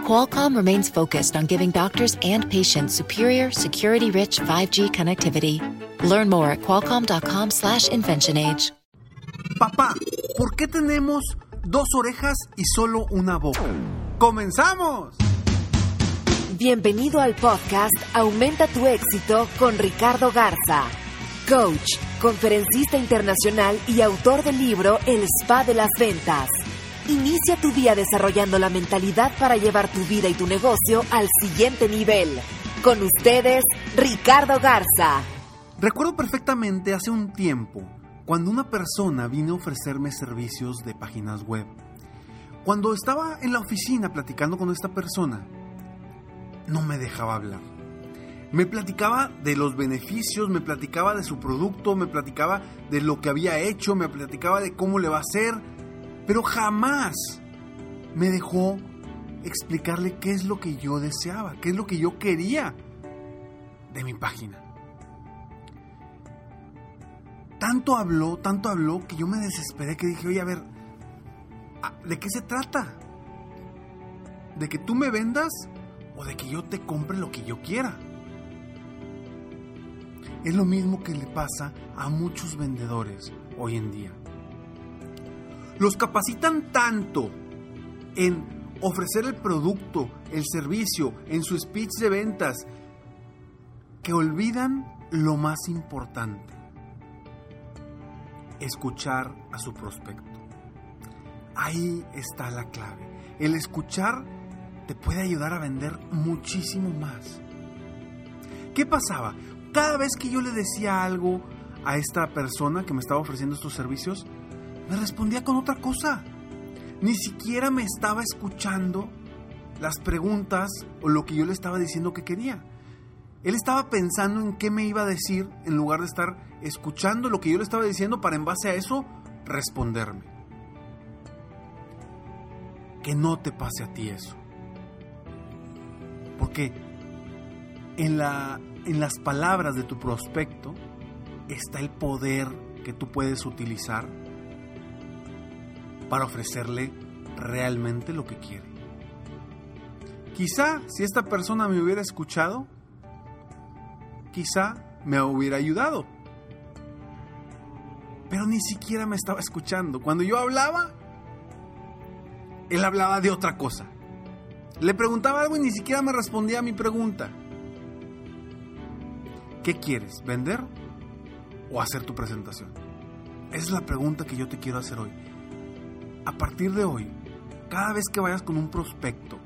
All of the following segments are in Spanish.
Qualcomm remains focused on giving doctors and patients superior, security-rich 5G connectivity. Learn more at qualcomm.com/slash inventionage. Papá, ¿por qué tenemos dos orejas y solo una boca? ¡Comenzamos! Bienvenido al podcast Aumenta tu éxito con Ricardo Garza, coach, conferencista internacional y autor del libro El Spa de las Ventas. Inicia tu día desarrollando la mentalidad para llevar tu vida y tu negocio al siguiente nivel. Con ustedes, Ricardo Garza. Recuerdo perfectamente hace un tiempo cuando una persona vino a ofrecerme servicios de páginas web. Cuando estaba en la oficina platicando con esta persona, no me dejaba hablar. Me platicaba de los beneficios, me platicaba de su producto, me platicaba de lo que había hecho, me platicaba de cómo le va a hacer, pero jamás me dejó explicarle qué es lo que yo deseaba, qué es lo que yo quería de mi página. Tanto habló, tanto habló que yo me desesperé que dije, oye, a ver, ¿de qué se trata? ¿De que tú me vendas o de que yo te compre lo que yo quiera? Es lo mismo que le pasa a muchos vendedores hoy en día. Los capacitan tanto en ofrecer el producto, el servicio, en su speech de ventas, que olvidan lo más importante, escuchar a su prospecto. Ahí está la clave. El escuchar te puede ayudar a vender muchísimo más. ¿Qué pasaba? Cada vez que yo le decía algo a esta persona que me estaba ofreciendo estos servicios, me respondía con otra cosa. Ni siquiera me estaba escuchando las preguntas o lo que yo le estaba diciendo que quería. Él estaba pensando en qué me iba a decir en lugar de estar escuchando lo que yo le estaba diciendo para en base a eso responderme. Que no te pase a ti eso. Porque en, la, en las palabras de tu prospecto está el poder que tú puedes utilizar para ofrecerle realmente lo que quiere. Quizá si esta persona me hubiera escuchado, quizá me hubiera ayudado. Pero ni siquiera me estaba escuchando. Cuando yo hablaba, él hablaba de otra cosa. Le preguntaba algo y ni siquiera me respondía a mi pregunta. ¿Qué quieres? ¿Vender o hacer tu presentación? Esa es la pregunta que yo te quiero hacer hoy. A partir de hoy, cada vez que vayas con un prospecto,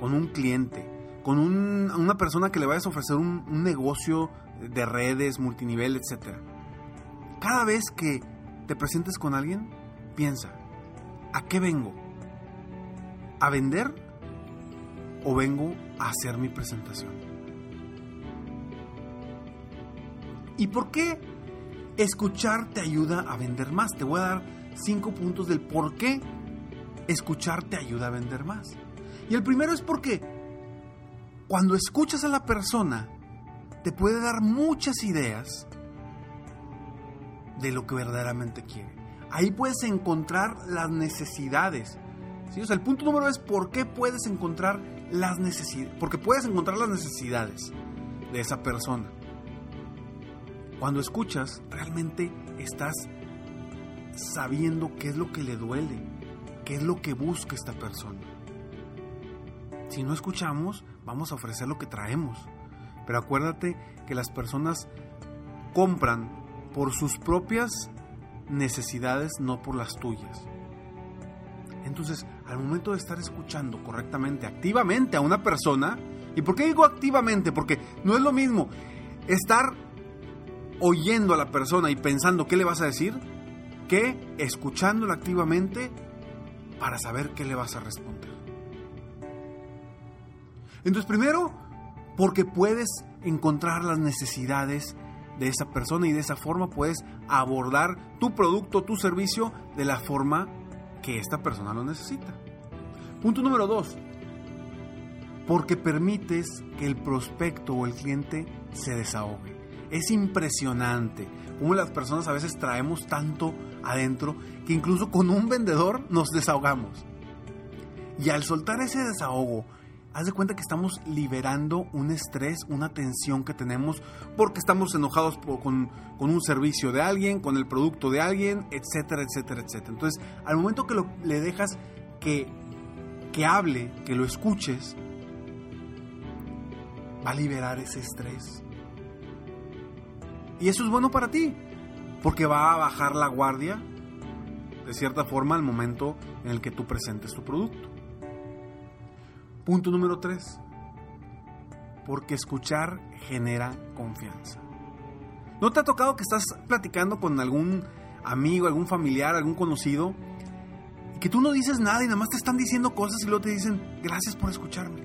con un cliente, con una persona que le vayas a ofrecer un, un negocio de redes, multinivel, etc. Cada vez que te presentes con alguien, piensa, ¿a qué vengo? ¿A vender o vengo a hacer mi presentación? ¿Y por qué escuchar te ayuda a vender más? Te voy a dar cinco puntos del por qué escuchar te ayuda a vender más. Y el primero es porque cuando escuchas a la persona, te puede dar muchas ideas de lo que verdaderamente quiere. Ahí puedes encontrar las necesidades. ¿sí? O sea, el punto número es por qué puedes encontrar las necesidades. Porque puedes encontrar las necesidades de esa persona. Cuando escuchas, realmente estás sabiendo qué es lo que le duele, qué es lo que busca esta persona. Si no escuchamos, vamos a ofrecer lo que traemos. Pero acuérdate que las personas compran por sus propias necesidades, no por las tuyas. Entonces, al momento de estar escuchando correctamente, activamente a una persona, ¿y por qué digo activamente? Porque no es lo mismo estar oyendo a la persona y pensando qué le vas a decir, que escuchándola activamente para saber qué le vas a responder. Entonces, primero, porque puedes encontrar las necesidades de esa persona y de esa forma puedes abordar tu producto, tu servicio de la forma que esta persona lo necesita. Punto número dos, porque permites que el prospecto o el cliente se desahogue. Es impresionante cómo las personas a veces traemos tanto adentro que incluso con un vendedor nos desahogamos. Y al soltar ese desahogo, haz de cuenta que estamos liberando un estrés, una tensión que tenemos porque estamos enojados con, un servicio de alguien, con el producto de alguien, etcétera, etcétera, etcétera. Entonces, al momento que le dejas que, que hable, que lo escuches, va a liberar ese estrés. Y eso es bueno para ti, porque va a bajar la guardia, de cierta forma, al momento en el que tú presentes tu producto. Punto número 3. Porque escuchar genera confianza. ¿No te ha tocado que estás platicando con algún amigo, algún familiar, algún conocido, y que tú no dices nada y nada más te están diciendo cosas y luego te dicen, gracias por escucharme?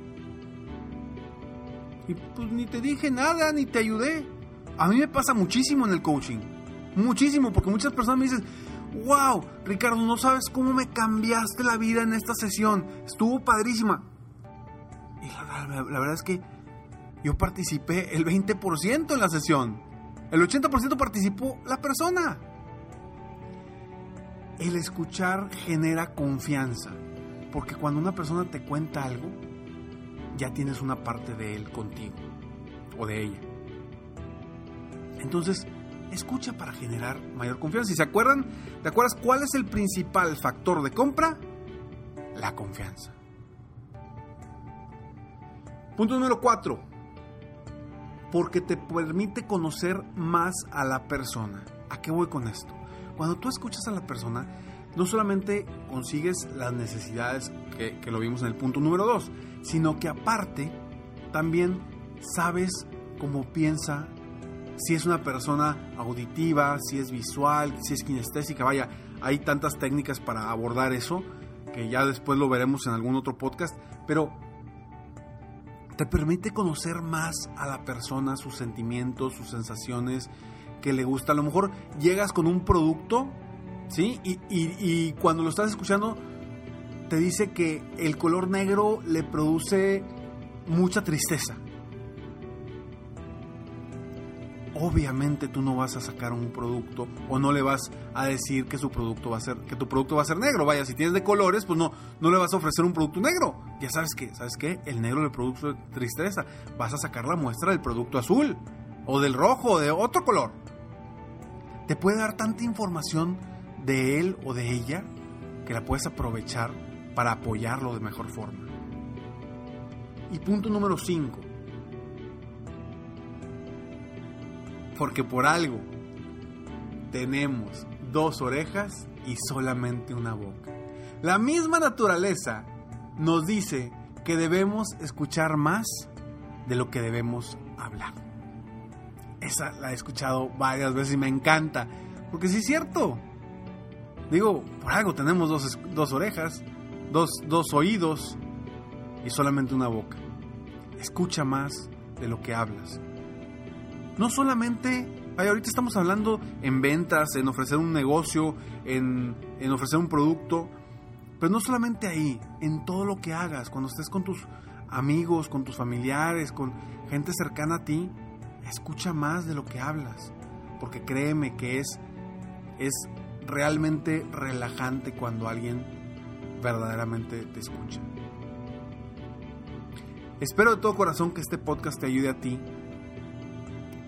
Y pues ni te dije nada, ni te ayudé. A mí me pasa muchísimo en el coaching. Muchísimo, porque muchas personas me dicen, wow, Ricardo, no sabes cómo me cambiaste la vida en esta sesión. Estuvo padrísima. Y la, verdad es que yo participé el 20% en la sesión. El 80% participó la persona. El escuchar genera confianza. Porque cuando una persona te cuenta algo, ya tienes una parte de él contigo o de ella. Entonces, escucha para generar mayor confianza. ¿Y se acuerdan? ¿Te acuerdas cuál es el principal factor de compra? La confianza. Punto número 4. Porque te permite conocer más a la persona. ¿A qué voy con esto? Cuando tú escuchas a la persona, no solamente consigues las necesidades que, lo vimos en el punto número 2, sino que aparte también sabes cómo piensa, si es una persona auditiva, si es visual, si es kinestésica, vaya, hay tantas técnicas para abordar eso que ya después lo veremos en algún otro podcast, pero te permite conocer más a la persona, sus sentimientos, sus sensaciones, que le gusta. A lo mejor llegas con un producto, ¿sí? Y, y cuando lo estás escuchando, te dice que el color negro le produce mucha tristeza. Obviamente tú no vas a sacar un producto o no le vas a decir que su producto va a ser que tu producto va a ser negro. Vaya, si tienes de colores, pues no no le vas a ofrecer un producto negro. Ya sabes que, ¿sabes qué? El negro le produce tristeza. Vas a sacar la muestra del producto azul o del rojo o de otro color. Te puede dar tanta información de él o de ella que la puedes aprovechar para apoyarlo de mejor forma. Y punto número 5. Porque por algo tenemos dos orejas y solamente una boca. La misma naturaleza nos dice que debemos escuchar más de lo que debemos hablar. Esa la he escuchado varias veces y me encanta. Porque sí es cierto. Digo, por algo tenemos dos, dos orejas dos, oídos y solamente una boca. Escucha más de lo que hablas. No solamente, ahorita estamos hablando en ventas, en ofrecer un negocio, en, en ofrecer un producto, pero no solamente ahí, en todo lo que hagas, cuando estés con tus amigos, con tus familiares, con gente cercana a ti, escucha más de lo que hablas, porque créeme que es, es realmente relajante cuando alguien verdaderamente te escucha. Espero de todo corazón que este podcast te ayude a ti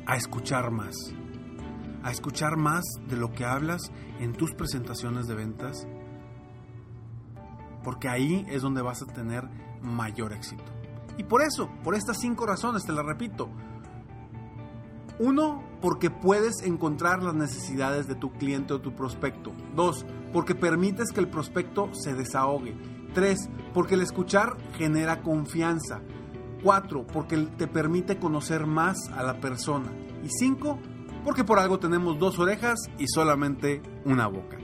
a escuchar más, a escuchar más de lo que hablas en tus presentaciones de ventas, porque ahí es donde vas a tener mayor éxito. Y por eso, por estas cinco razones, te las repito. Uno, porque puedes encontrar las necesidades de tu cliente o tu prospecto. Dos, porque permites que el prospecto se desahogue. 3. Porque el escuchar genera confianza. 4. Porque te permite conocer más a la persona. Y 5. Porque por algo tenemos dos orejas y solamente una boca.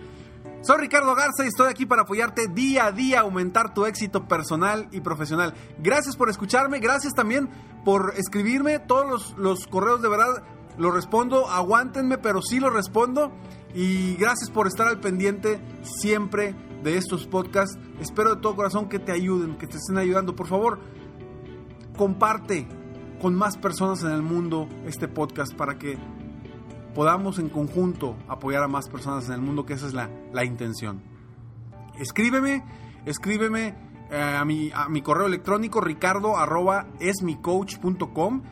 Soy Ricardo Garza y estoy aquí para apoyarte día a día aumentar tu éxito personal y profesional. Gracias por escucharme, gracias también por escribirme todos los, los correos de verdad lo respondo, aguántenme, pero sí lo respondo. Y gracias por estar al pendiente siempre de estos podcasts. Espero de todo corazón que te ayuden, que te estén ayudando. Por favor, comparte con más personas en el mundo este podcast para que podamos en conjunto apoyar a más personas en el mundo, que esa es la, la intención. Escríbeme, escríbeme eh, a, mi, a mi correo electrónico ricardo arroba esmicoach.com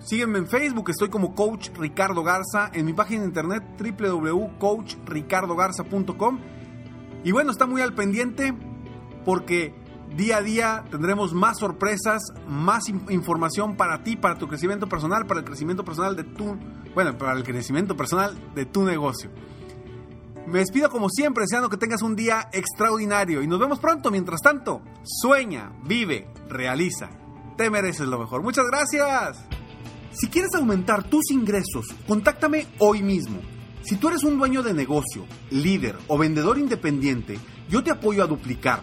Sígueme en Facebook, estoy como Coach Ricardo Garza, en mi página de internet www.coachricardogarza.com. Y bueno, está muy al pendiente porque día a día tendremos más sorpresas, más información para ti, para tu crecimiento personal, para el crecimiento personal de tu, bueno, para el crecimiento personal de tu negocio. Me despido como siempre, deseando que tengas un día extraordinario y nos vemos pronto. Mientras tanto, sueña, vive, realiza. Te mereces lo mejor. Muchas gracias. Si quieres aumentar tus ingresos, contáctame hoy mismo. Si tú eres un dueño de negocio, líder o vendedor independiente, yo te apoyo a duplicar,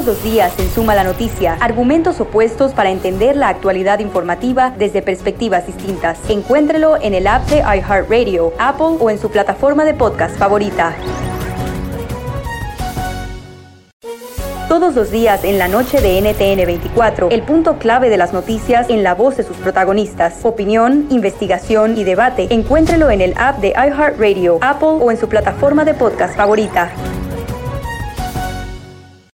Todos los días en Suma la Noticia, argumentos opuestos para entender la actualidad informativa desde perspectivas distintas. Encuéntrelo en el app de iHeartRadio, Apple o en su plataforma de podcast favorita. Todos los días en la noche de NTN 24, el punto clave de las noticias en la voz de sus protagonistas. Opinión, investigación y debate. Encuéntrelo en el app de iHeartRadio, Apple o en su plataforma de podcast favorita.